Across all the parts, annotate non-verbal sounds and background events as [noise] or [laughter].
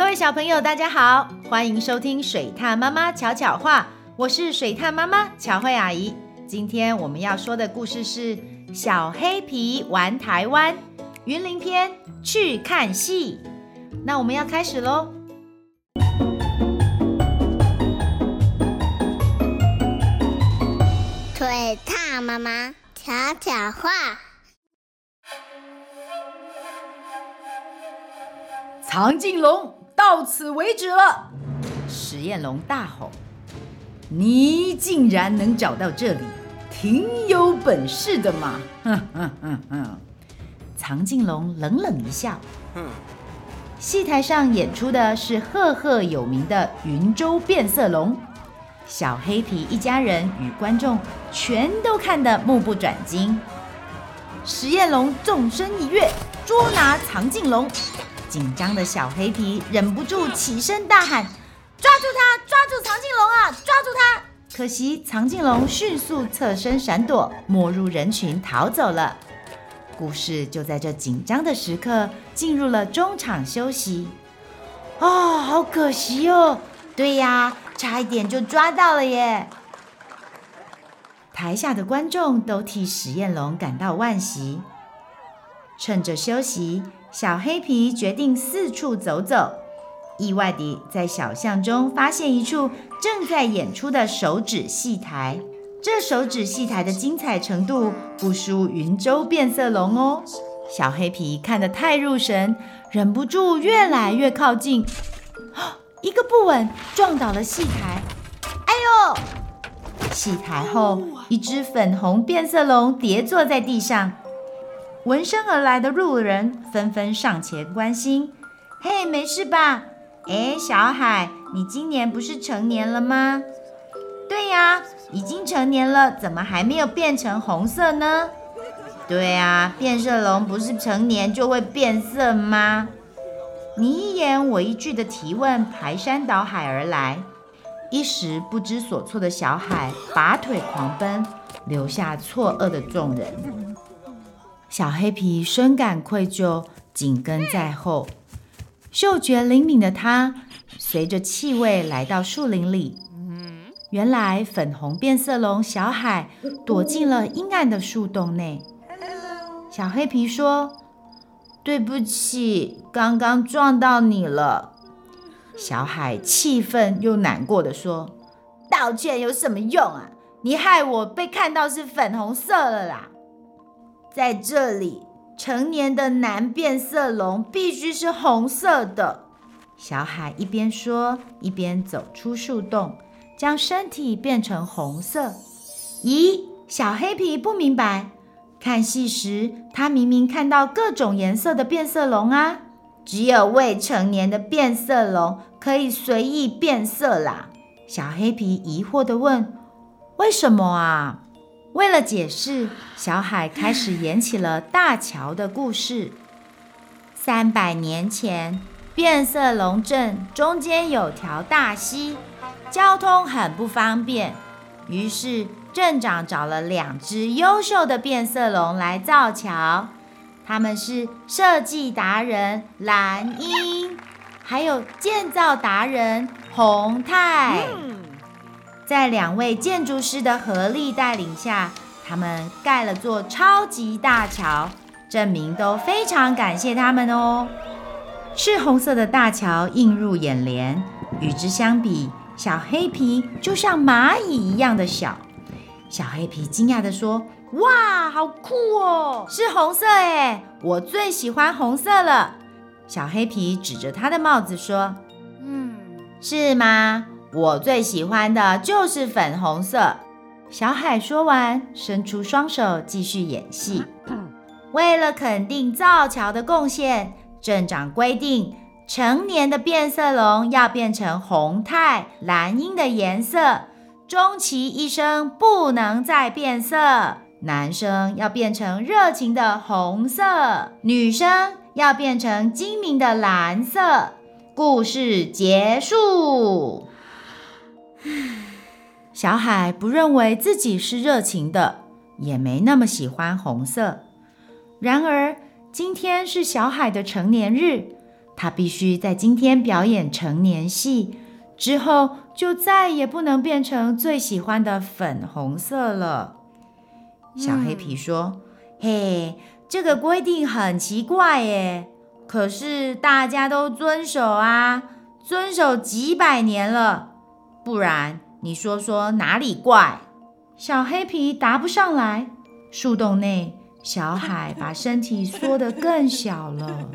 各位小朋友，大家好，欢迎收听水獭妈妈巧巧话，我是水獭妈妈巧慧阿姨。今天我们要说的故事是《小黑皮玩台湾》云林篇，去看戏。那我们要开始喽。水獭妈妈巧巧话。藏进笼到此为止了！实验龙大吼：“你竟然能找到这里，挺有本事的嘛！”哼哼哼哼。藏镜龙冷冷一笑。戏台上演出的是赫赫有名的云州变色龙，小黑皮一家人与观众全都看得目不转睛。实验龙纵身一跃，捉拿藏镜龙。紧张的小黑皮忍不住起身大喊：“抓住他！抓住藏镜龙啊！抓住他！”可惜藏镜龙迅速侧身闪躲，没入人群逃走了。故事就在这紧张的时刻进入了中场休息。啊、哦，好可惜哦！对呀，差一点就抓到了耶！台下的观众都替实验龙感到惋惜。趁着休息。小黑皮决定四处走走，意外地在小巷中发现一处正在演出的手指戏台。这手指戏台的精彩程度不输云州变色龙哦。小黑皮看得太入神，忍不住越来越靠近，[gasps] 一个不稳撞倒了戏台。哎呦！戏台后，一只粉红变色龙跌坐在地上。闻声而来的路人纷纷上前关心：“嘿，没事吧？哎，小海，你今年不是成年了吗？”“对呀，已经成年了，怎么还没有变成红色呢？”“对啊，变色龙不是成年就会变色吗？”你一言我一句的提问排山倒海而来，一时不知所措的小海拔腿狂奔，留下错愕的众人。小黑皮深感愧疚，紧跟在后。嗅觉灵敏的他，随着气味来到树林里。原来粉红变色龙小海躲进了阴暗的树洞内。小黑皮说：“对不起，刚刚撞到你了。”小海气愤又难过的说：“道歉有什么用啊？你害我被看到是粉红色了啦！”在这里，成年的男变色龙必须是红色的。小海一边说，一边走出树洞，将身体变成红色。咦，小黑皮不明白。看戏时，他明明看到各种颜色的变色龙啊，只有未成年的变色龙可以随意变色啦。小黑皮疑惑地问：“为什么啊？”为了解释，小海开始演起了大桥的故事。三百年前，变色龙镇中间有条大溪，交通很不方便。于是镇长找了两只优秀的变色龙来造桥，他们是设计达人蓝鹰，还有建造达人红太。在两位建筑师的合力带领下，他们盖了座超级大桥，镇民都非常感谢他们哦。赤红色的大桥映入眼帘，与之相比，小黑皮就像蚂蚁一样的小。小黑皮惊讶地说：“哇，好酷哦！是红色诶，我最喜欢红色了。”小黑皮指着他的帽子说：“嗯，是吗？”我最喜欢的就是粉红色。小海说完，伸出双手继续演戏。[clears throat] 为了肯定造桥的贡献，镇长规定，成年的变色龙要变成红太、蓝鹰的颜色，终其一生不能再变色。男生要变成热情的红色，女生要变成精明的蓝色。故事结束。小海不认为自己是热情的，也没那么喜欢红色。然而，今天是小海的成年日，他必须在今天表演成年戏，之后就再也不能变成最喜欢的粉红色了。小黑皮说：“嘿，这个规定很奇怪耶，可是大家都遵守啊，遵守几百年了，不然你说说哪里怪？”小黑皮答不上来。树洞内，小海把身体缩得更小了。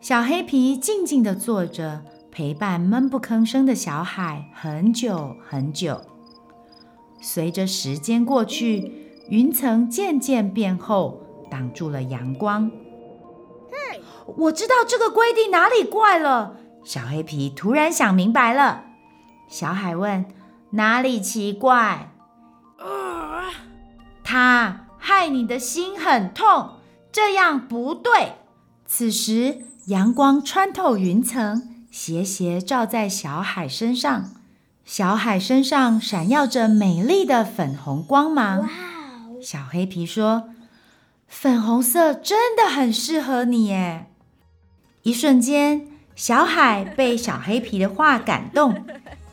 小黑皮静静地坐着，陪伴闷不吭声的小海很久很久。随着时间过去。云层渐渐变厚，挡住了阳光。我知道这个规定哪里怪了。小黑皮突然想明白了。小海问：“哪里奇怪？”他害你的心很痛，这样不对。此时，阳光穿透云层，斜斜照在小海身上。小海身上闪耀着美丽的粉红光芒。小黑皮说：“粉红色真的很适合你耶！”一瞬间，小海被小黑皮的话感动，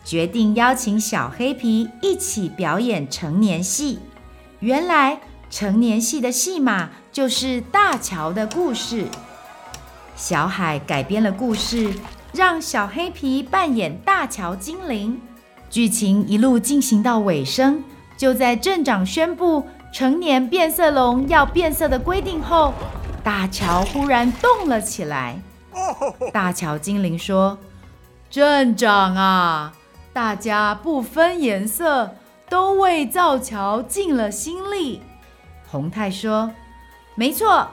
决定邀请小黑皮一起表演成年戏。原来，成年戏的戏码就是大乔的故事。小海改编了故事，让小黑皮扮演大乔精灵。剧情一路进行到尾声，就在镇长宣布。成年变色龙要变色的规定后，大乔忽然动了起来。大乔精灵说：“镇长啊，大家不分颜色，都为造桥尽了心力。”洪太说：“没错，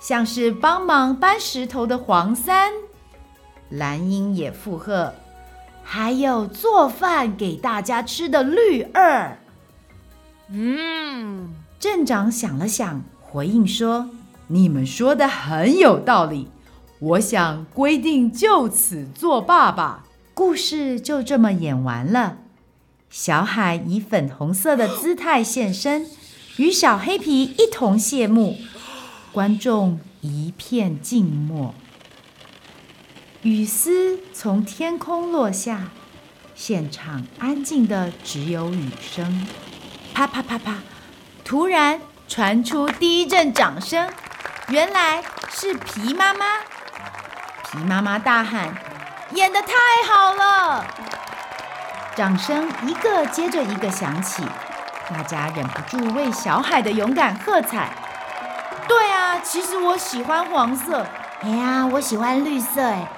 像是帮忙搬石头的黄三。”蓝英也附和：“还有做饭给大家吃的绿二。”嗯。镇长想了想，回应说：“你们说的很有道理，我想规定就此作罢吧。”故事就这么演完了。小海以粉红色的姿态现身，与小黑皮一同谢幕。观众一片静默。雨丝从天空落下，现场安静的只有雨声，啪啪啪啪。突然传出第一阵掌声，原来是皮妈妈。皮妈妈大喊：“演得太好了！”掌声一个接着一个响起，大家忍不住为小海的勇敢喝彩。对啊，其实我喜欢黄色。哎呀，我喜欢绿色。哎，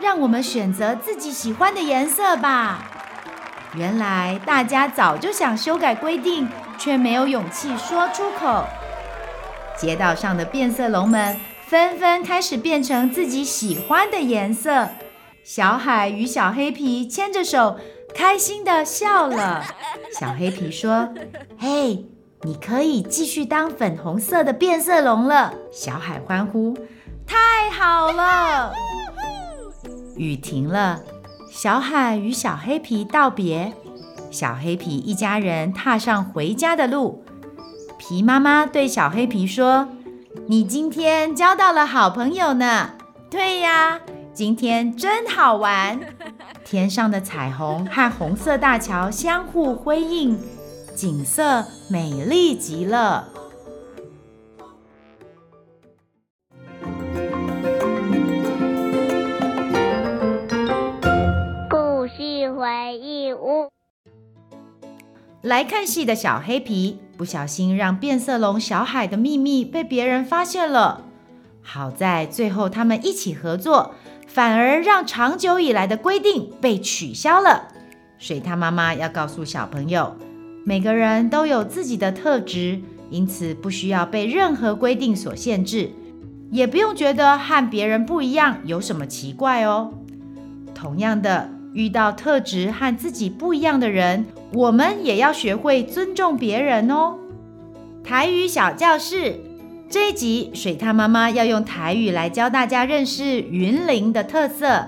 让我们选择自己喜欢的颜色吧。原来大家早就想修改规定。却没有勇气说出口。街道上的变色龙们纷纷开始变成自己喜欢的颜色。小海与小黑皮牵着手，开心地笑了。[laughs] 小黑皮说：“嘿，你可以继续当粉红色的变色龙了。”小海欢呼：“太好了！” [laughs] 雨停了，小海与小黑皮道别。小黑皮一家人踏上回家的路。皮妈妈对小黑皮说：“你今天交到了好朋友呢。”“对呀，今天真好玩。[laughs] ”天上的彩虹和红色大桥相互辉映，景色美丽极了。故事回忆屋。来看戏的小黑皮不小心让变色龙小海的秘密被别人发现了，好在最后他们一起合作，反而让长久以来的规定被取消了。水獭妈妈要告诉小朋友，每个人都有自己的特质，因此不需要被任何规定所限制，也不用觉得和别人不一样有什么奇怪哦。同样的。遇到特质和自己不一样的人，我们也要学会尊重别人哦。台语小教室这一集，水獭妈妈要用台语来教大家认识云林的特色。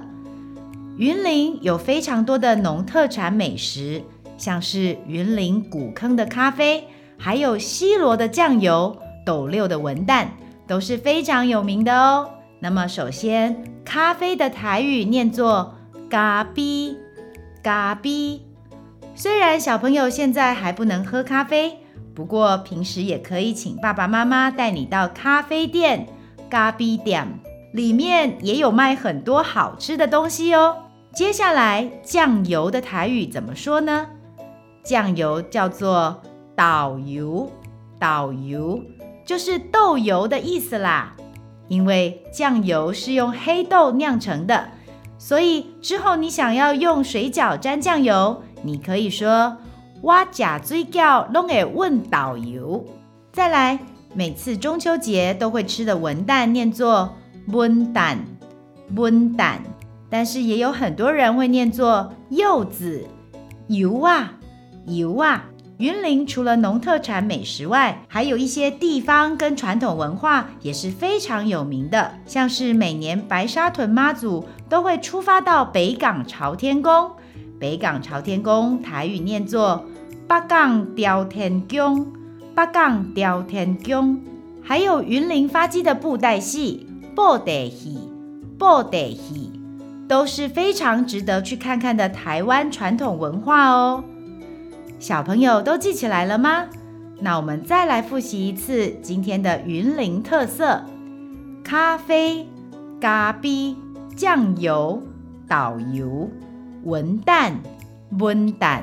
云林有非常多的农特产美食，像是云林古坑的咖啡，还有西螺的酱油、斗六的文旦，都是非常有名的哦。那么首先，咖啡的台语念作咖比，咖比。虽然小朋友现在还不能喝咖啡，不过平时也可以请爸爸妈妈带你到咖啡店，咖啡店里面也有卖很多好吃的东西哦。接下来，酱油的台语怎么说呢？酱油叫做豆油，豆油就是豆油的意思啦。因为酱油是用黑豆酿成的，所以之后你想要用水饺沾酱油，你可以说我吃水饺拢会问导游。再来，每次中秋节都会吃的文旦念作文旦，文旦。但是也有很多人会念作柚子，柚啊，柚啊。云林除了农特产美食外，还有一些地方跟传统文化也是非常有名的，像是每年白沙屯妈祖都会出发到北港朝天宫，北港朝天宫台语念作八港朝天宫，八港朝天宫。还有云林发迹的布袋戏，布袋戏，布袋戏。都是非常值得去看看的台湾传统文化哦。小朋友都记起来了吗？那我们再来复习一次今天的云林特色：咖啡、咖啡、酱油、导游、文旦、文旦、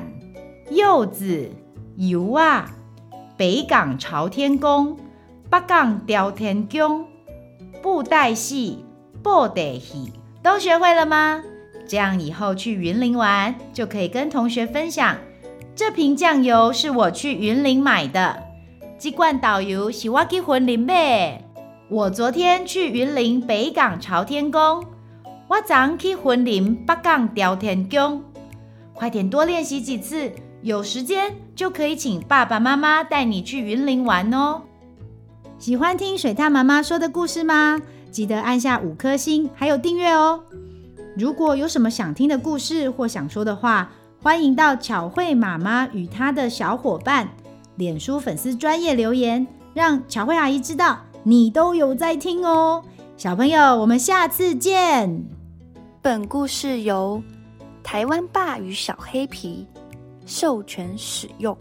柚子、油啊、北港朝天宫、北港朝天宫、布袋戏、布袋戏。都学会了吗？这样以后去云林玩，就可以跟同学分享，这瓶酱油是我去云林买的，这罐导游是我去云林买。我昨天去云林北港朝天宫，我昨去云林北港朝天宫。快点多练习几次，有时间就可以请爸爸妈妈带你去云林玩哦。喜欢听水獭妈妈说的故事吗？记得按下五颗星，还有订阅哦。如果有什么想听的故事或想说的话，欢迎到巧慧妈妈与她的小伙伴脸书粉丝专业留言，让巧慧阿姨知道你都有在听哦。小朋友，我们下次见。本故事由台湾爸与小黑皮授权使用。